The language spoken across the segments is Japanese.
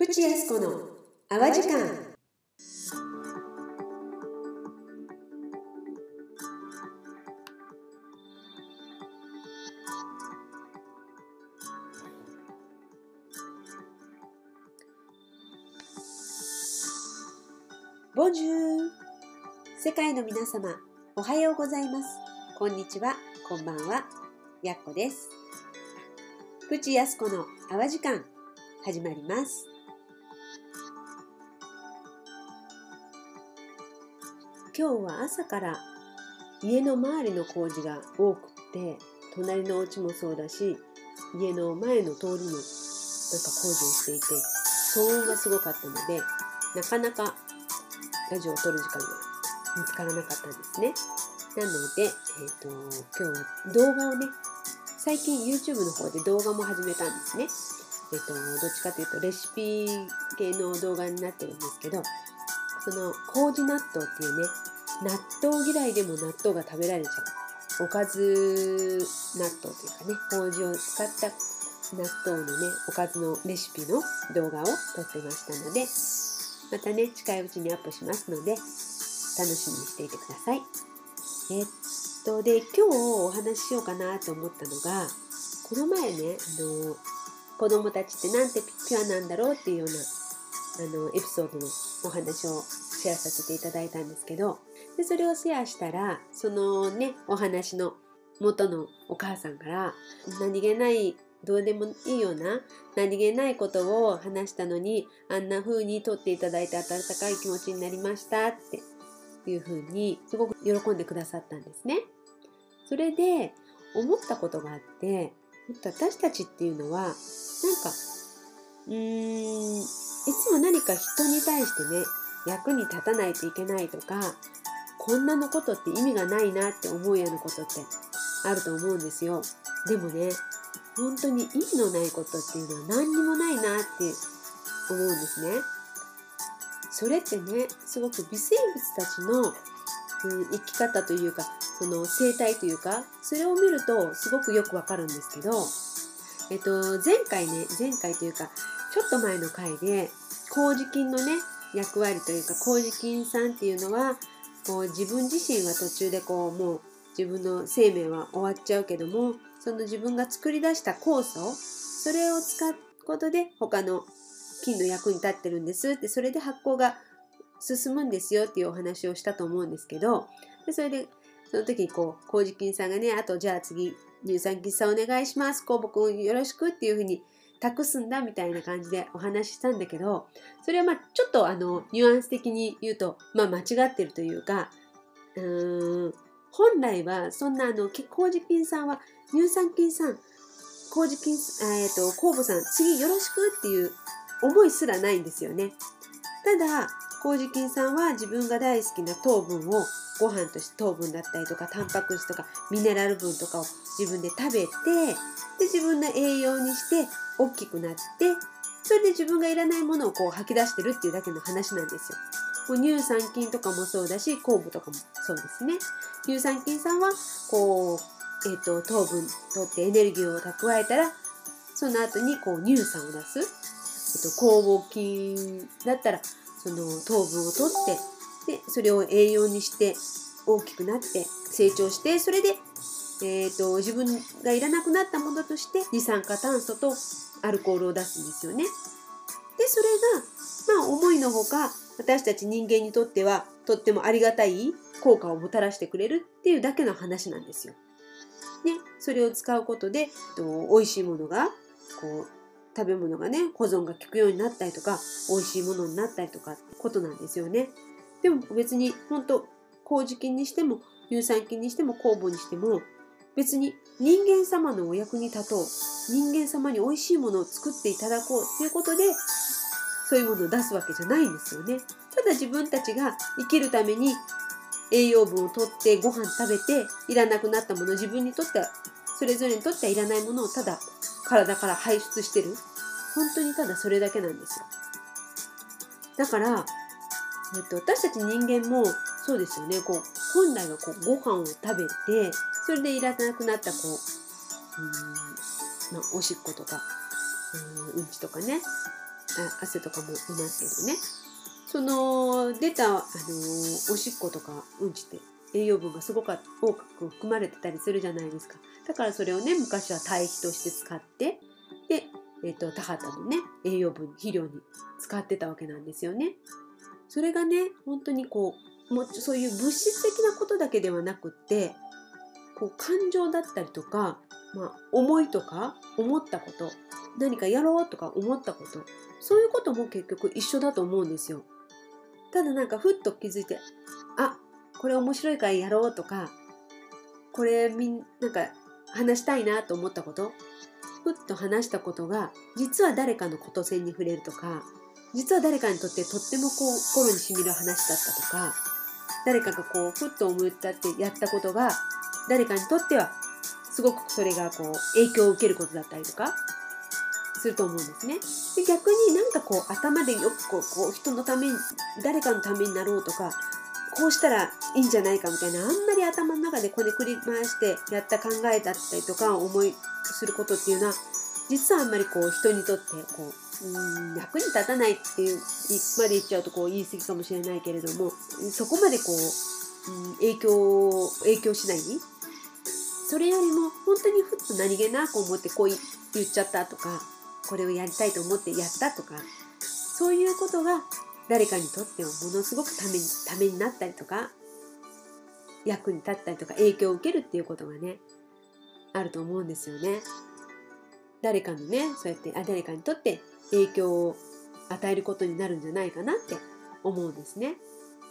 プチヤスコの淡時間。ボンジュー。世界の皆様おはようございます。こんにちは。こんばんは。やっこです。プチヤスコの淡時間始まります。今日は朝から家の周りの工事が多くって隣のお家もそうだし家の前の通りもなんか工事をしていて騒音がすごかったのでなかなかラジオを撮る時間が見つからなかったんですね。なので、えーと、今日は動画をね最近 YouTube の方で動画も始めたんですね。えっ、ー、とどっちかというとレシピ系の動画になってるんですけどその麹納豆っていうね納豆嫌いでも納豆が食べられちゃうおかず納豆というかね麹を使った納豆のねおかずのレシピの動画を撮ってましたのでまたね近いうちにアップしますので楽しみにしていてください。えっとで今日お話ししようかなと思ったのがこの前ねあの子供たちってなんてピュアなんだろうっていうようなあのエピソードのお話をシェアさせていただいたんですけどでそれをシェアしたらそのねお話の元のお母さんから何気ないどうでもいいような何気ないことを話したのにあんな風に撮っていただいて温かい気持ちになりましたっていう風にすごく喜んでくださったんですね。それで思ったことがあって私たちっていうのはなんかうーんいつも何か人に対してね役に立たないといけないとかこんなのことって意味がないなって思うようなことってあると思うんですよ。でもね本当に意味のないことっていうのは何にもないなって思うんですね。それってねすごく微生物たちの、うん、生き方というかその生態というかそれを見るとすごくよくわかるんですけど、えっと、前回ね前回というかちょっと前の回で麹菌のね役割というか麹菌さんっていうのはこう自分自身は途中でこうもう自分の生命は終わっちゃうけどもその自分が作り出した酵素それを使うことで他の菌の役に立ってるんですってそれで発酵が進むんですよっていうお話をしたと思うんですけどでそれでその時にこう麹菌さんがねあとじゃあ次乳酸菌さんお願いします酵母くんよろしくっていうふうに託すんだみたいな感じでお話ししたんだけどそれはまあちょっとあのニュアンス的に言うと、まあ、間違ってるというかうーん本来はそんなあの麹菌さんは乳酸菌さん麹菌、えーと、酵母さん次よろしくっていう思いすらないんですよね。ただ麹菌さんは自分が大好きな糖分をご飯として糖分だったりとかタンパク質とかミネラル分とかを自分で食べてで自分の栄養にして大きくなってそれで自分がいらないものをこう吐き出してるっていうだけの話なんですよ。もう乳酸菌とかもそうだし酵母とかもそうですね。乳酸菌さんはこう、えーと、糖分取ってエネルギーを蓄えたらその後にこう乳酸を出す、えーと、酵母菌だったらその糖分を取ってでそれを栄養にして大きくなって成長してそれで、えーと、自分がいらなくなったものとして二酸化炭素とアルコールを出すんですよね。でそれがまあ思いのほか私たち人間にとってはとってもありがたい効果をもたらしてくれるっていうだけの話なんですよ。ね、それを使うことでと美味しいものがこう食べ物がね保存が効くようになったりとか美味しいものになったりとかってことなんですよね。でも別に本当麹菌にしても乳酸菌にしても酵母にしても別に人間様のお役に立とう。人間様に美味しいものを作っていただこう。っていうことでそういうものを出すわけじゃないんですよね。ただ自分たちが生きるために栄養分をとってご飯食べていらなくなったもの自分にとってはそれぞれにとってはいらないものをただ体から排出してる。本当にただそれだけなんですよ。だから、えっと、私たち人間もそうですよね。こう本来はこうご飯を食べてそれでいらなくなったこううん、まあ、おしっことかうんうんちとかね。汗とかも出ますけどね。その出た、あのおしっことかうんちって栄養分がすごく多く含まれてたりするじゃないですか。だからそれをね昔は堆肥として使ってで、えーと、田畑のね栄養分肥料に使ってたわけなんですよね。それがね本当にこうもうそういう物質的なことだけではなくってこう感情だったりとか、まあ、思いとか思ったこと何かやろうとか思ったことそういうことも結局一緒だと思うんですよ。ただなんかふっと気づいてあこれ面白いからやろうとかこれみんなんか話したいなと思ったことふっと話したことが実は誰かのこと線に触れるとか実は誰かにとってとってもこう心にしみる話だったとか誰かがこうふっと思ったってやったことが誰かにとってはすごくそれがこう影響を受けることだったりとかすると思うんですね。で逆になんかこう頭でよくこうこう人のために誰かのためになろうとかこうしたらいいんじゃないかみたいなあんまり頭の中でこねくり回してやった考えだったりとか思いすることっていうのは実はあんまりこう人にとってこううん役に立たないっていうまで言っちゃうとこう言い過ぎかもしれないけれどもそこまでこう、うん、影響影響しない？それよりも本当にふっと何気なく思ってこう言っちゃったとかこれをやりたいと思ってやったとかそういうことが誰かにとってはものすごくためにためになったりとか役に立ったりとか影響を受けるっていうことがねあると思うんですよね。誰かのねそうやってあ誰かにとって影響を与えることになるんじゃないかなって思うんですね。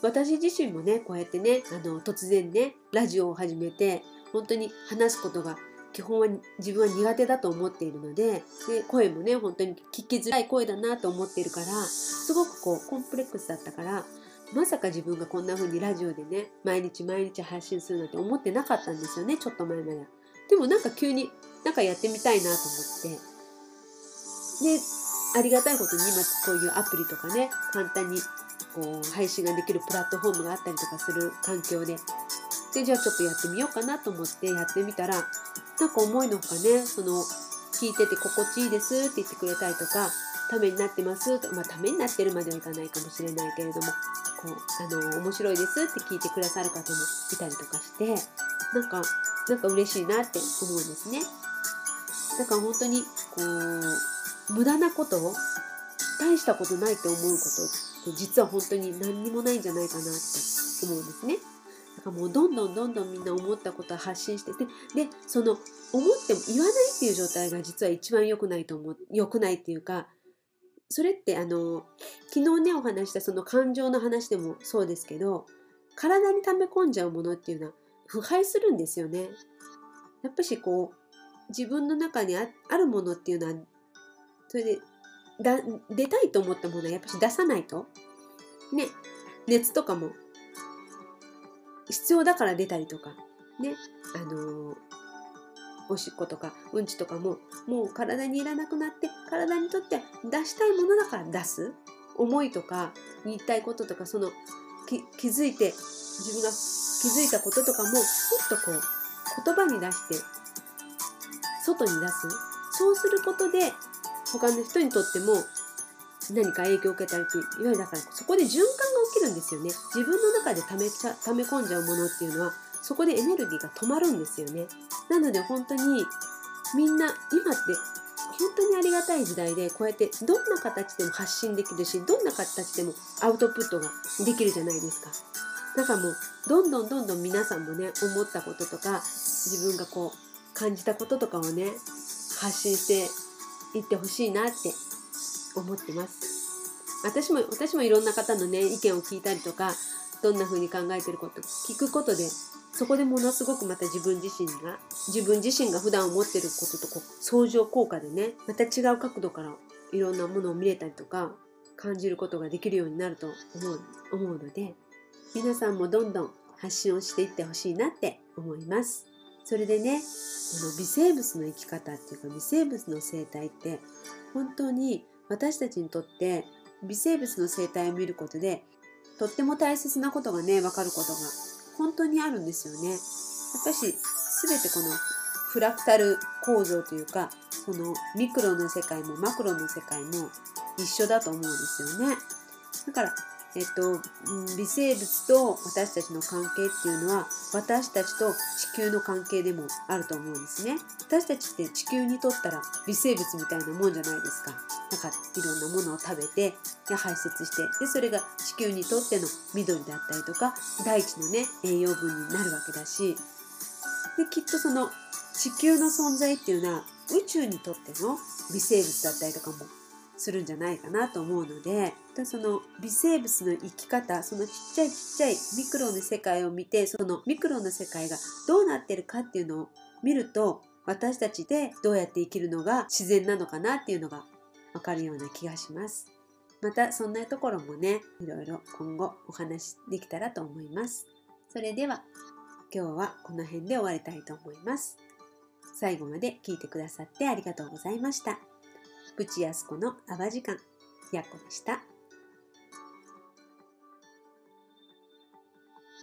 私自身もねこうやってねあの突然ねラジオを始めて本当に話すことが基本は自分は苦手だと思っているのでで声もね本当に聞きづらい声だなと思っているからすごくこうコンプレックスだったからまさか自分がこんな風にラジオでね毎日毎日配信するなんて思ってなかったんですよねちょっと前まででもなんか急になんかやってみたいなと思ってでありがたいことに今こういうアプリとかね簡単にこう配信ができるプラットフォームがあったりとかする環境ででじゃあちょっとやってみようかなと思ってやってみたらなんか思いのほかねその聞いてて心地いいですって言ってくれたりとかためになってますとまあためになってるまではいかないかもしれないけれどもこうあの面白いですって聞いてくださる方もいたりとかしてなんかなんか嬉しいなって思うんですね。だから本当にこう無駄なことを大したことないって思うことって実は本当に何にもないんじゃないかなって思うんですね。だからもうどんどんどんどんみんな思ったことを発信しててでその思っても言わないっていう状態が実は一番良くないと思う良くないっていうかそれってあの昨日ねお話したその感情の話でもそうですけど体に溜め込んじゃうものっていうのは腐敗するんですよね。やっぱしこう自分の中にあるものっていうのはそれでだ出たいと思ったものはやっぱし出さないと。ね。熱とかも必要だから出たりとか。ね。あのー、おしっことかうんちとかももう体にいらなくなって体にとって出したいものだから出す。思いとか言いたいこととかその気づいて自分が気づいたこととかもふっとこう言葉に出して外に出す。そうすることで他の人にとっても何か影響を受けたりといういわゆるだからそこで循環が起きるんですよね。自分の中で溜めちゃ溜め込んじゃうものっていうのはそこでエネルギーが止まるんですよね。なので本当にみんな今って本当にありがたい時代でこうやってどんな形でも発信できるしどんな形でもアウトプットができるじゃないですか。だからもうどんどんどんどん皆さんもね思ったこととか自分がこう感じたこととかをね発信していってほしいなって思ってます私も私もいろんな方のね意見を聞いたりとかどんな風に考えてること聞くことでそこでものすごくまた自分自身が自分自身が普段思ってることとこう相乗効果でねまた違う角度からいろんなものを見れたりとか感じることができるようになると思う思うので皆さんもどんどん発信をしていってほしいなって思います。それでねこの微生物の生き方っていうか微生物の生態って本当に私たちにとって微生物の生態を見ることでとっても大切なことがね分かることが本当にあるんですよね。やっぱし全てこのフラクタル構造というかそのミクロの世界もマクロの世界も一緒だと思うんですよね。だからえっと、微生物と私たちの関係っていうのは私たちと地球の関係でもあると思うんですね。私たちって地球にとったら微生物みたいなもんじゃないですか。なんかいろんなものを食べてで排泄してでそれが地球にとっての緑だったりとか大地のね栄養分になるわけだしできっとその地球の存在っていうのは宇宙にとっての微生物だったりとかもするんじゃないかなと思うのでその微生物の生き方そのちっちゃいちっちゃいミクロの世界を見てそのミクロの世界がどうなってるかっていうのを見ると私たちでどうやって生きるのが自然なのかなっていうのがわかるような気がします。またそんなところもねいろいろ今後お話できたらと思います。それでは今日はこの辺で終わりたいと思います。最後まで聞いてくださってありがとうございました。プチヤスコの泡時間、やっこでした。